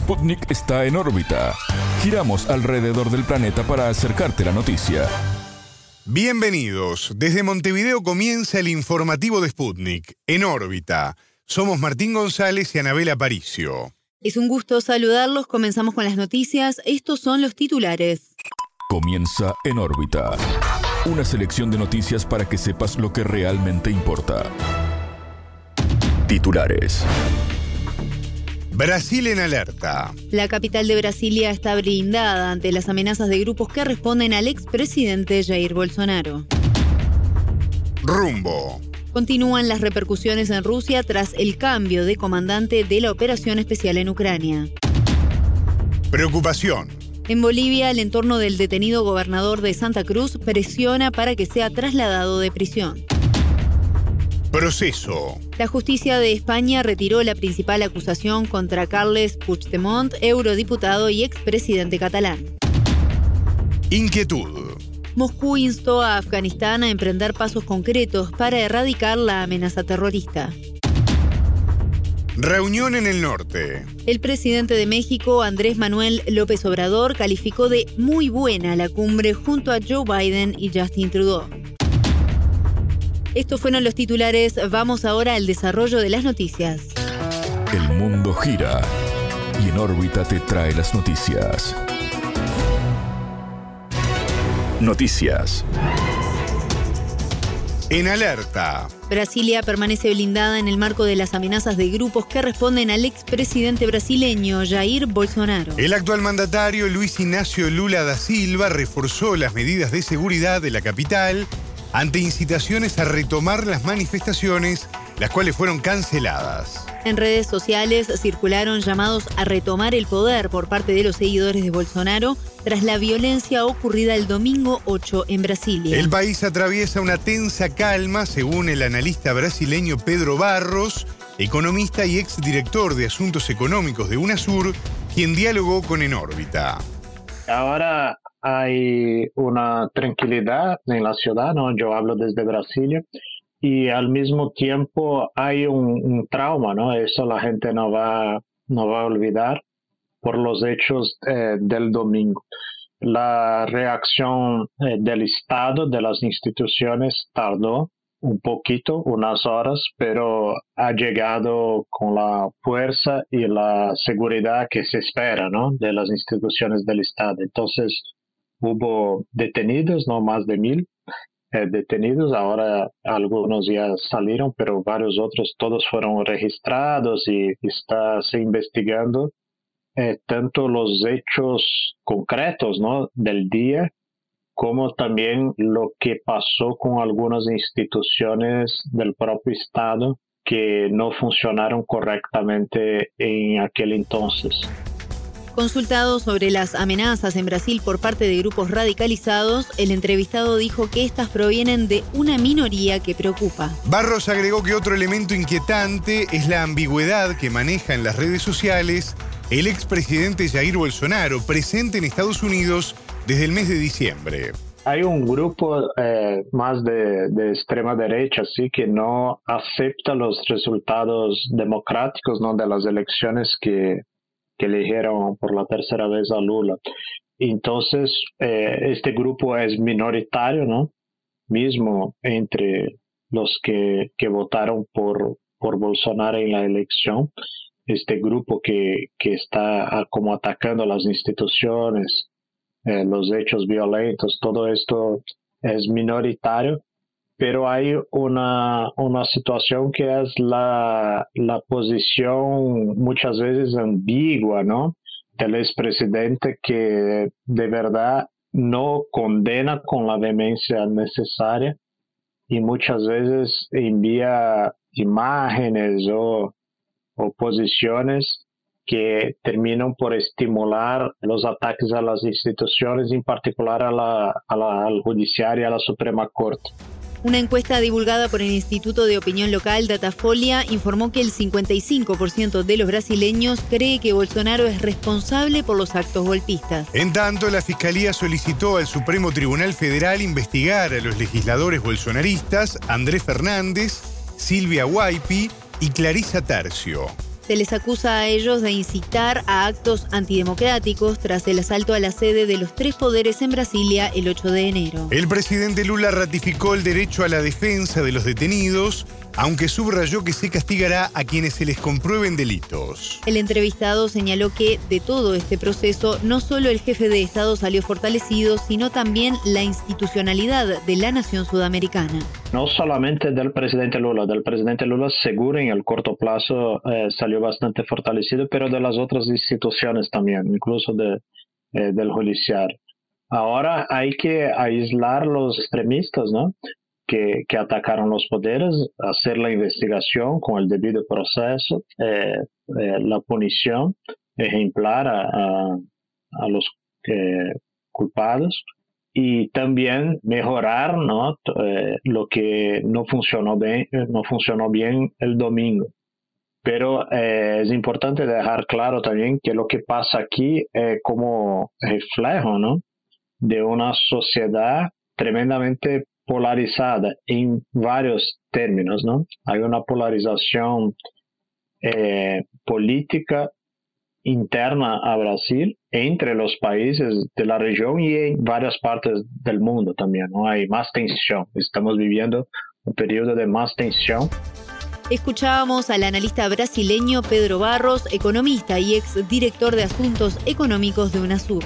Sputnik está en órbita. Giramos alrededor del planeta para acercarte la noticia. Bienvenidos. Desde Montevideo comienza el informativo de Sputnik, en órbita. Somos Martín González y Anabela Paricio. Es un gusto saludarlos. Comenzamos con las noticias. Estos son los titulares. Comienza en órbita. Una selección de noticias para que sepas lo que realmente importa. Titulares. Brasil en alerta. La capital de Brasilia está blindada ante las amenazas de grupos que responden al expresidente Jair Bolsonaro. Rumbo. Continúan las repercusiones en Rusia tras el cambio de comandante de la operación especial en Ucrania. Preocupación. En Bolivia, el entorno del detenido gobernador de Santa Cruz presiona para que sea trasladado de prisión. Proceso. La justicia de España retiró la principal acusación contra Carles Puigdemont, eurodiputado y expresidente catalán. Inquietud. Moscú instó a Afganistán a emprender pasos concretos para erradicar la amenaza terrorista. Reunión en el norte. El presidente de México, Andrés Manuel López Obrador, calificó de muy buena la cumbre junto a Joe Biden y Justin Trudeau. Estos fueron los titulares. Vamos ahora al desarrollo de las noticias. El mundo gira y en órbita te trae las noticias. Noticias. En alerta. Brasilia permanece blindada en el marco de las amenazas de grupos que responden al expresidente brasileño Jair Bolsonaro. El actual mandatario Luis Ignacio Lula da Silva reforzó las medidas de seguridad de la capital ante incitaciones a retomar las manifestaciones, las cuales fueron canceladas. En redes sociales circularon llamados a retomar el poder por parte de los seguidores de Bolsonaro tras la violencia ocurrida el domingo 8 en Brasilia. El país atraviesa una tensa calma, según el analista brasileño Pedro Barros, economista y exdirector de Asuntos Económicos de UNASUR, quien dialogó con En órbita. Ahora hay una tranquilidad en la ciudad, ¿no? Yo hablo desde Brasilia y al mismo tiempo hay un, trauma, ¿no? Eso la gente no va, no va a olvidar por los hechos eh, del domingo. La reacción eh, del Estado, de las instituciones, tardó un poquito, unas horas, pero ha llegado con la fuerza y la seguridad que se espera, ¿no? De las instituciones del Estado. Entonces, hubo detenidos, no más de mil eh, detenidos. Ahora algunos ya salieron, pero varios otros, todos fueron registrados y está se investigando eh, tanto los hechos concretos ¿no? del día como también lo que pasó con algunas instituciones del propio Estado que no funcionaron correctamente en aquel entonces. Consultado sobre las amenazas en Brasil por parte de grupos radicalizados, el entrevistado dijo que estas provienen de una minoría que preocupa. Barros agregó que otro elemento inquietante es la ambigüedad que maneja en las redes sociales el expresidente Jair Bolsonaro, presente en Estados Unidos desde el mes de diciembre. Hay un grupo eh, más de, extrema derecha, sí, que no acepta los resultados democráticos ¿no? de las elecciones que, que eligieron por la tercera vez a Lula. Entonces, eh, este grupo es minoritario, ¿no? Mismo entre los que, que votaron por, por Bolsonaro en la elección, este grupo que, que está como atacando las instituciones, eh, los hechos violentos, todo esto es minoritario pero hay una, una situación que es la, la posición muchas veces ambigua, ¿no? Del expresidente que de verdad no condena con la demencia necesaria y muchas veces envía imágenes o, o posiciones que terminan por estimular los ataques a las instituciones, en particular a la, a la, al judiciario y a la Suprema Corte. Una encuesta divulgada por el Instituto de Opinión Local Datafolia informó que el 55% de los brasileños cree que Bolsonaro es responsable por los actos golpistas. En tanto, la Fiscalía solicitó al Supremo Tribunal Federal investigar a los legisladores bolsonaristas Andrés Fernández, Silvia Huaypi y Clarisa Tercio. Se les acusa a ellos de incitar a actos antidemocráticos tras el asalto a la sede de los tres poderes en Brasilia el 8 de enero. El presidente Lula ratificó el derecho a la defensa de los detenidos aunque subrayó que se castigará a quienes se les comprueben delitos. El entrevistado señaló que de todo este proceso no solo el jefe de Estado salió fortalecido, sino también la institucionalidad de la nación sudamericana. No solamente del presidente Lula, del presidente Lula seguro en el corto plazo eh, salió bastante fortalecido, pero de las otras instituciones también, incluso de, eh, del judicial. Ahora hay que aislar los extremistas, ¿no? Que, atacaron los poderes, hacer la investigación con el debido proceso, eh, eh, la punición ejemplar a, los eh, culpados y también mejorar ¿no? lo que no funcionó bien, no funcionó bien el domingo. Pero es importante dejar claro también que lo que pasa aquí es como reflejo ¿no? de una sociedad tremendamente polarizada en varios términos, ¿no? Hay una polarización eh, política interna a Brasil entre los países de la región y en varias partes del mundo también, ¿no? Hay más tensión. Estamos viviendo un periodo de más tensión. Escuchábamos al analista brasileño Pedro Barros, economista y ex director de Asuntos Económicos de UNASUR.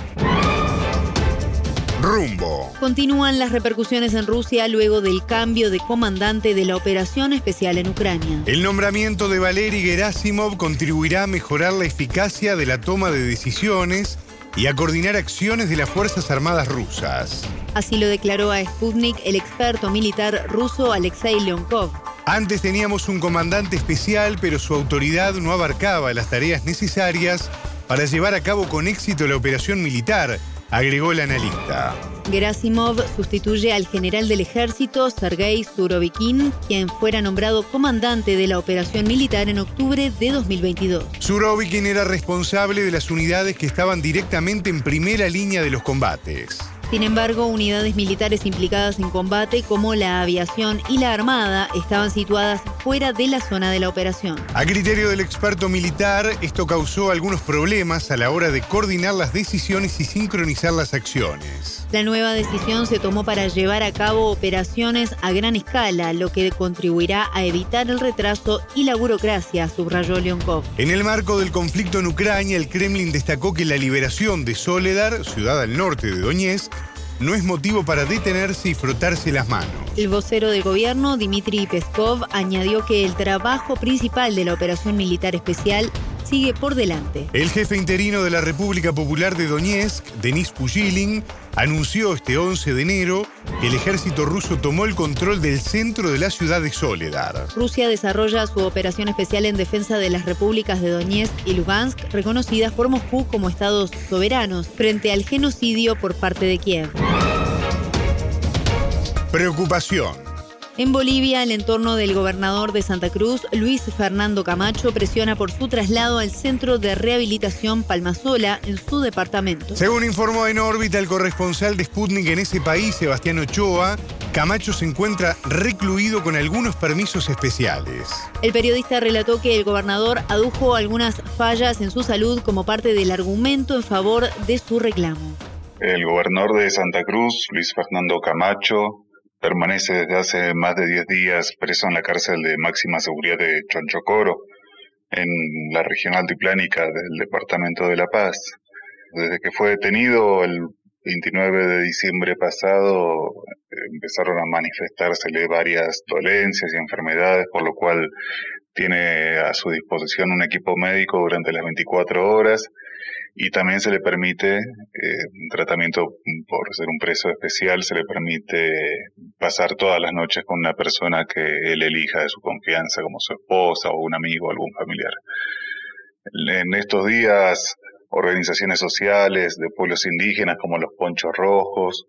Rumbo. Continúan las repercusiones en Rusia luego del cambio de comandante de la operación especial en Ucrania. El nombramiento de Valery Gerasimov contribuirá a mejorar la eficacia de la toma de decisiones y a coordinar acciones de las Fuerzas Armadas rusas. Así lo declaró a Sputnik el experto militar ruso Alexei Leonkov. Antes teníamos un comandante especial, pero su autoridad no abarcaba las tareas necesarias para llevar a cabo con éxito la operación militar agregó el analista. Gerasimov sustituye al general del ejército Sergei Surovikin, quien fuera nombrado comandante de la operación militar en octubre de 2022. Surovikin era responsable de las unidades que estaban directamente en primera línea de los combates. Sin embargo, unidades militares implicadas en combate como la aviación y la armada estaban situadas fuera de la zona de la operación. A criterio del experto militar, esto causó algunos problemas a la hora de coordinar las decisiones y sincronizar las acciones. La nueva decisión se tomó para llevar a cabo operaciones a gran escala, lo que contribuirá a evitar el retraso y la burocracia, subrayó Leonkov. En el marco del conflicto en Ucrania, el Kremlin destacó que la liberación de Soledar, ciudad al norte de Doñez, no es motivo para detenerse y frotarse las manos. El vocero del gobierno, Dmitry Peskov, añadió que el trabajo principal de la operación militar especial sigue por delante. El jefe interino de la República Popular de Donetsk, Denis Pujilin, anunció este 11 de enero que el ejército ruso tomó el control del centro de la ciudad de Soledar. Rusia desarrolla su operación especial en defensa de las repúblicas de Donetsk y Lugansk, reconocidas por Moscú como estados soberanos, frente al genocidio por parte de Kiev. Preocupación. En Bolivia, el entorno del gobernador de Santa Cruz, Luis Fernando Camacho, presiona por su traslado al Centro de Rehabilitación Palmasola en su departamento. Según informó en órbita el corresponsal de Sputnik en ese país, Sebastián Ochoa, Camacho se encuentra recluido con algunos permisos especiales. El periodista relató que el gobernador adujo algunas fallas en su salud como parte del argumento en favor de su reclamo. El gobernador de Santa Cruz, Luis Fernando Camacho, permanece desde hace más de 10 días preso en la cárcel de máxima seguridad de Chonchocoro, en la región altiplánica del departamento de La Paz. Desde que fue detenido el 29 de diciembre pasado, empezaron a manifestársele varias dolencias y enfermedades, por lo cual tiene a su disposición un equipo médico durante las 24 horas y también se le permite eh, un tratamiento por ser un preso especial, se le permite pasar todas las noches con una persona que él elija de su confianza, como su esposa o un amigo o algún familiar. En estos días, organizaciones sociales de pueblos indígenas como los Ponchos Rojos,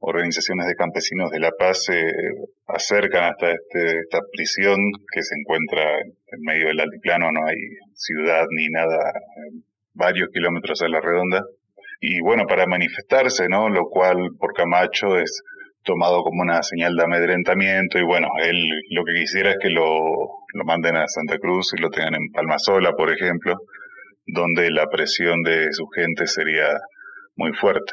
organizaciones de campesinos de La Paz se acercan hasta este, esta prisión que se encuentra en medio del altiplano, no hay ciudad ni nada varios kilómetros a la redonda. Y bueno, para manifestarse, ¿no? Lo cual por Camacho es tomado como una señal de amedrentamiento y bueno, él lo que quisiera es que lo, lo manden a Santa Cruz y lo tengan en Palmasola, por ejemplo, donde la presión de su gente sería muy fuerte.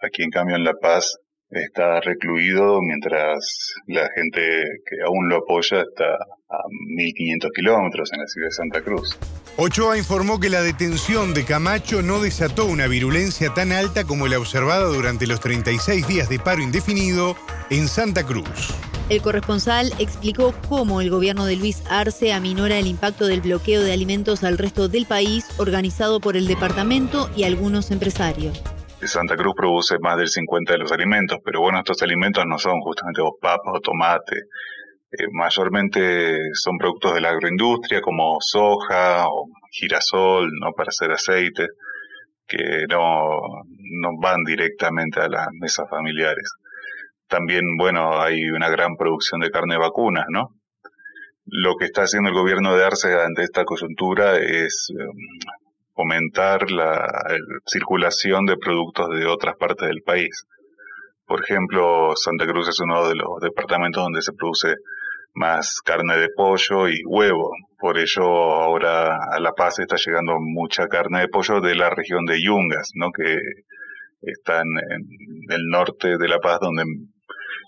Aquí en cambio en La Paz está recluido mientras la gente que aún lo apoya está a 1.500 kilómetros en la ciudad de Santa Cruz. Ochoa informó que la detención de Camacho no desató una virulencia tan alta como la observada durante los 36 días de paro indefinido en Santa Cruz. El corresponsal explicó cómo el gobierno de Luis Arce aminora el impacto del bloqueo de alimentos al resto del país organizado por el departamento y algunos empresarios. Santa Cruz produce más del 50 de los alimentos, pero bueno, estos alimentos no son justamente papas o tomate, eh, mayormente son productos de la agroindustria como soja o girasol, ¿no? Para hacer aceite, que no, no van directamente a las mesas familiares. También, bueno, hay una gran producción de carne vacunas, ¿no? Lo que está haciendo el gobierno de Arce ante esta coyuntura es em, fomentar la circulación de productos de otras partes del país. Por ejemplo, Santa Cruz es uno de los departamentos donde se produce más carne de pollo y huevo. Por ello ahora a La Paz está llegando mucha carne de pollo de la región de Yungas, ¿no? que está en, el norte de La Paz donde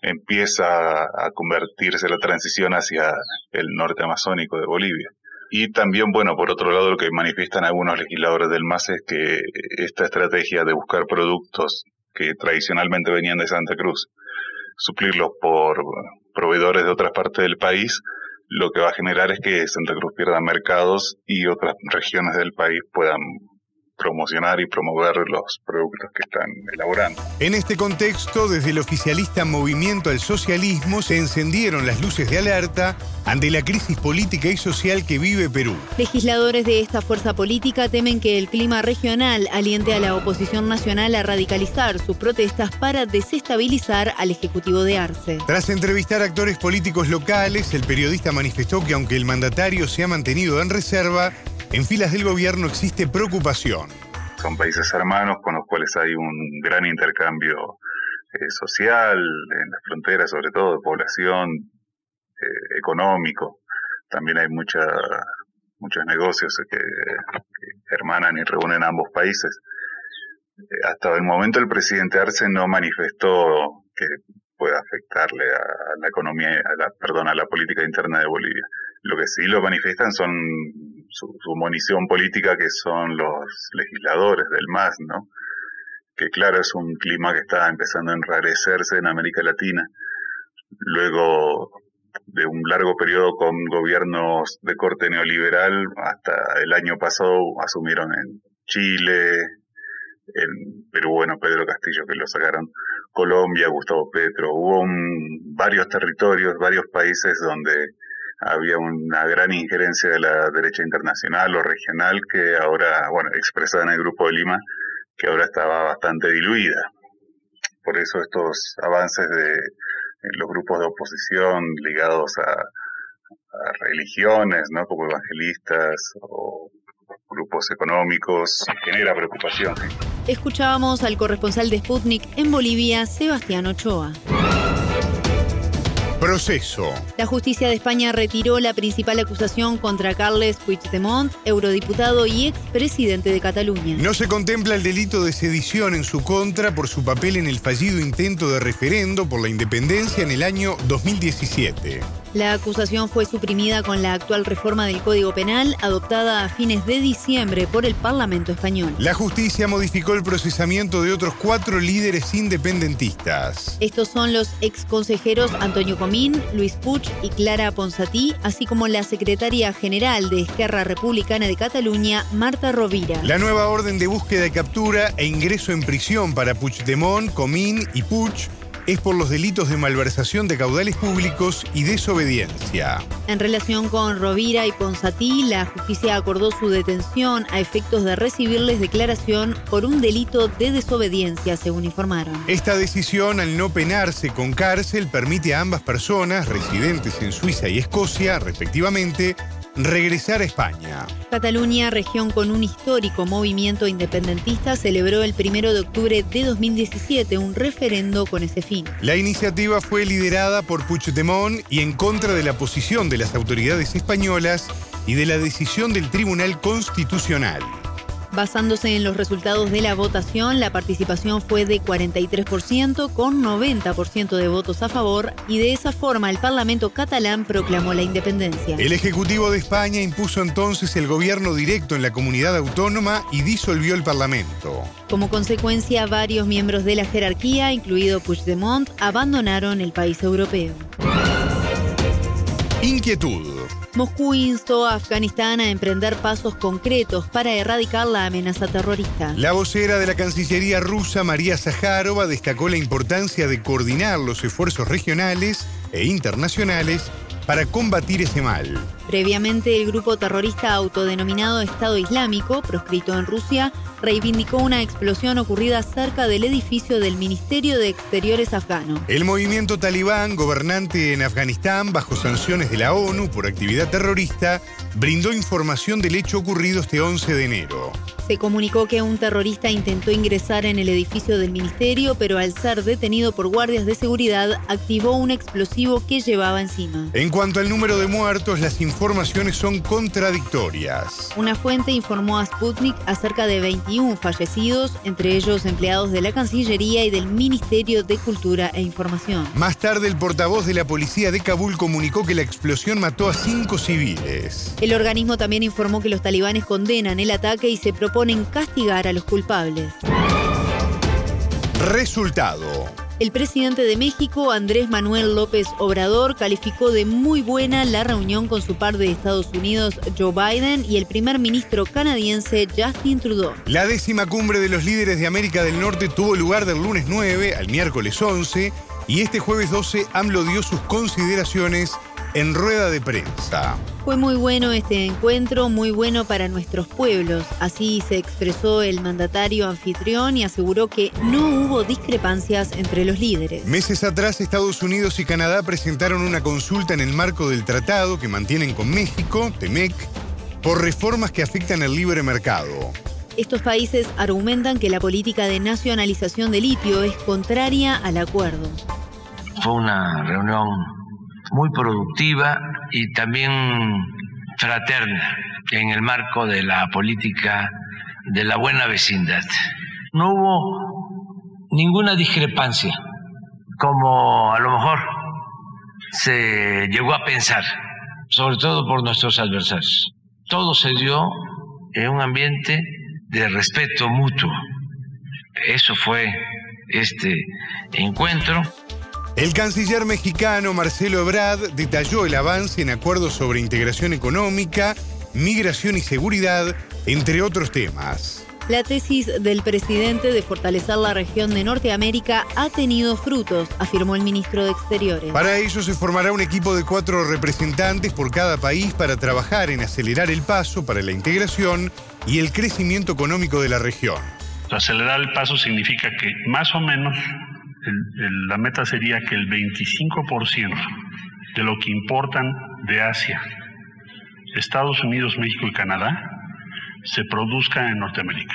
empieza a convertirse la transición hacia el norte amazónico de Bolivia. Y también, bueno, por otro lado, lo que manifiestan algunos legisladores del MAS es que esta estrategia de buscar productos que tradicionalmente venían de Santa Cruz, suplirlos por proveedores de otras partes del país, lo que va a generar es que Santa Cruz pierda mercados y otras regiones del país puedan promocionar y promover los productos que están elaborando. En este contexto, desde el oficialista Movimiento al Socialismo se encendieron las luces de alerta ante la crisis política y social que vive Perú. Legisladores de esta fuerza política temen que el clima regional aliente a la oposición nacional a radicalizar sus protestas para desestabilizar al Ejecutivo de Arce. Tras entrevistar a actores políticos locales, el periodista manifestó que aunque el mandatario se ha mantenido en reserva, en filas del gobierno existe preocupación. Son países hermanos con los cuales hay un gran intercambio eh, social, en las fronteras sobre todo, de población, eh, económico. También hay mucha, muchos negocios que, hermanan y reúnen ambos países. Eh, hasta el momento el presidente Arce no manifestó que pueda afectarle a la economía, a la, perdón, a la política interna de Bolivia. Lo que sí lo manifiestan son su, munición política, que son los legisladores del MAS, ¿no? Que claro, es un clima que está empezando a enrarecerse en América Latina. Luego de un largo periodo con gobiernos de corte neoliberal, hasta el año pasado asumieron en Chile, en Perú, bueno, Pedro Castillo, que lo sacaron, Colombia, Gustavo Petro. Hubo varios territorios, varios países donde había una gran injerencia de la derecha internacional o regional que ahora, bueno, expresada en el Grupo de Lima, que ahora estaba bastante diluida. Por eso estos avances de los grupos de oposición ligados a, religiones, ¿no? Como evangelistas o grupos económicos, genera preocupación. Escuchábamos al corresponsal de Sputnik en Bolivia, Sebastián Ochoa. Proceso. La justicia de España retiró la principal acusación contra Carles Puigdemont, eurodiputado y expresidente de Cataluña. No se contempla el delito de sedición en su contra por su papel en el fallido intento de referendo por la independencia en el año 2017. La acusación fue suprimida con la actual reforma del Código Penal adoptada a fines de diciembre por el Parlamento español. La justicia modificó el procesamiento de otros cuatro líderes independentistas. Estos son los ex consejeros Antonio Comín, Luis Puig y Clara Ponsatí, así como la secretaria general de Esquerra Republicana de Cataluña, Marta Rovira. La nueva orden de búsqueda y captura e ingreso en prisión para Puigdemont, Comín y Puig es por los delitos de malversación de caudales públicos y desobediencia. En relación con Rovira y Ponsatí, la justicia acordó su detención a efectos de recibirles declaración por un delito de desobediencia, según informaron. Esta decisión, al no penarse con cárcel, permite a ambas personas, residentes en Suiza y Escocia, respectivamente, regresar a España. Cataluña, región con un histórico movimiento independentista, celebró el 1 de octubre de 2017 un referendo con ese fin. La iniciativa fue liderada por Puigdemont y en contra de la posición de las autoridades españolas y de la decisión del Tribunal Constitucional. Basándose en los resultados de la votación, la participación fue de 43% con 90% de votos a favor y de esa forma el Parlamento catalán proclamó la independencia. El Ejecutivo de España impuso entonces el gobierno directo en la comunidad autónoma y disolvió el Parlamento. Como consecuencia, varios miembros de la jerarquía, incluido Puigdemont, abandonaron el país europeo. Inquietud. Moscú instó a Afganistán a emprender pasos concretos para erradicar la amenaza terrorista. La vocera de la Cancillería rusa, María Zaharova, destacó la importancia de coordinar los esfuerzos regionales e internacionales para combatir ese mal. Previamente, el grupo terrorista autodenominado Estado Islámico, proscrito en Rusia, reivindicó una explosión ocurrida cerca del edificio del Ministerio de Exteriores afgano. El movimiento talibán, gobernante en Afganistán bajo sanciones de la ONU por actividad terrorista, brindó información del hecho ocurrido este 11 de enero. Se comunicó que un terrorista intentó ingresar en el edificio del ministerio, pero al ser detenido por guardias de seguridad, activó un explosivo que llevaba encima. En cuanto al número de muertos, las informaciones son contradictorias. Una fuente informó a Sputnik acerca de 21 fallecidos, entre ellos empleados de la Cancillería y del Ministerio de Cultura e Información. Más tarde, el portavoz de la policía de Kabul comunicó que la explosión mató a cinco civiles. El organismo también informó que los talibanes condenan el ataque y se proponen ponen castigar a los culpables. Resultado. El presidente de México, Andrés Manuel López Obrador, calificó de muy buena la reunión con su par de Estados Unidos, Joe Biden, y el primer ministro canadiense, Justin Trudeau. La décima cumbre de los líderes de América del Norte tuvo lugar del lunes 9 al miércoles 11 y este jueves 12 AMLO dio sus consideraciones en rueda de prensa. Fue muy bueno este encuentro, muy bueno para nuestros pueblos. Así se expresó el mandatario anfitrión y aseguró que no hubo discrepancias entre los líderes. Meses atrás, Estados Unidos y Canadá presentaron una consulta en el marco del tratado que mantienen con México, TEMEC, por reformas que afectan el libre mercado. Estos países argumentan que la política de nacionalización de litio es contraria al acuerdo. Fue una reunión muy productiva y también fraterna en el marco de la política de la buena vecindad. No hubo ninguna discrepancia, como a lo mejor se llegó a pensar, sobre todo por nuestros adversarios. Todo se dio en un ambiente de respeto mutuo. Eso fue este encuentro. El canciller mexicano Marcelo Ebrard detalló el avance en acuerdos sobre integración económica, migración y seguridad, entre otros temas. La tesis del presidente de fortalecer la región de Norteamérica ha tenido frutos, afirmó el ministro de Exteriores. Para ello se formará un equipo de cuatro representantes por cada país para trabajar en acelerar el paso para la integración y el crecimiento económico de la región. Acelerar el paso significa que más o menos la meta sería que el 25% de lo que importan de Asia, Estados Unidos, México y Canadá, se produzca en Norteamérica.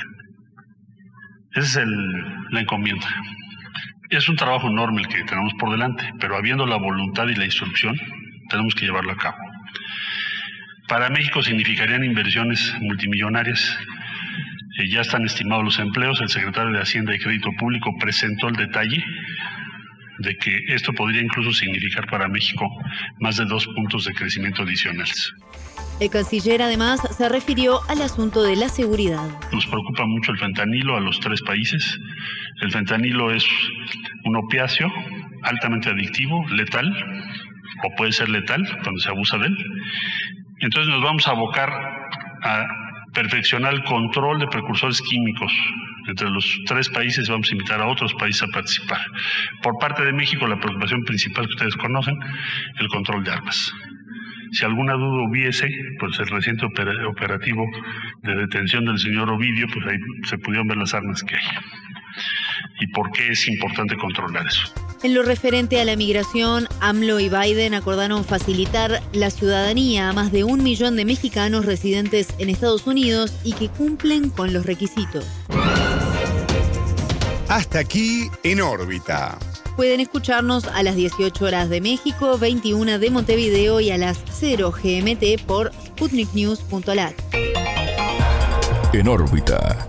Esa es la encomienda. Es un trabajo enorme el que tenemos por delante, pero habiendo la voluntad y la instrucción, tenemos que llevarlo a cabo. Para México significarían inversiones multimillonarias eh, ya están estimados los empleos. El secretario de Hacienda y Crédito Público presentó el detalle de que esto podría incluso significar para México más de dos puntos de crecimiento adicionales. El canciller además se refirió al asunto de la seguridad. Nos preocupa mucho el fentanilo a los tres países. El fentanilo es un opiáceo altamente adictivo, letal, o puede ser letal cuando se abusa de él. Entonces nos vamos a abocar a perfeccionar el control de precursores químicos. Entre los tres países vamos a invitar a otros países a participar. Por parte de México, la preocupación principal que ustedes conocen, el control de armas. Si alguna duda hubiese, pues el reciente operativo de detención del señor Ovidio, pues ahí se pudieron ver las armas que hay. ¿Y por qué es importante controlar eso? En lo referente a la migración, AMLO y Biden acordaron facilitar la ciudadanía a más de un millón de mexicanos residentes en Estados Unidos y que cumplen con los requisitos. Hasta aquí en órbita. Pueden escucharnos a las 18 horas de México, 21 de Montevideo y a las 0 GMT por sputniknews.lat. En órbita.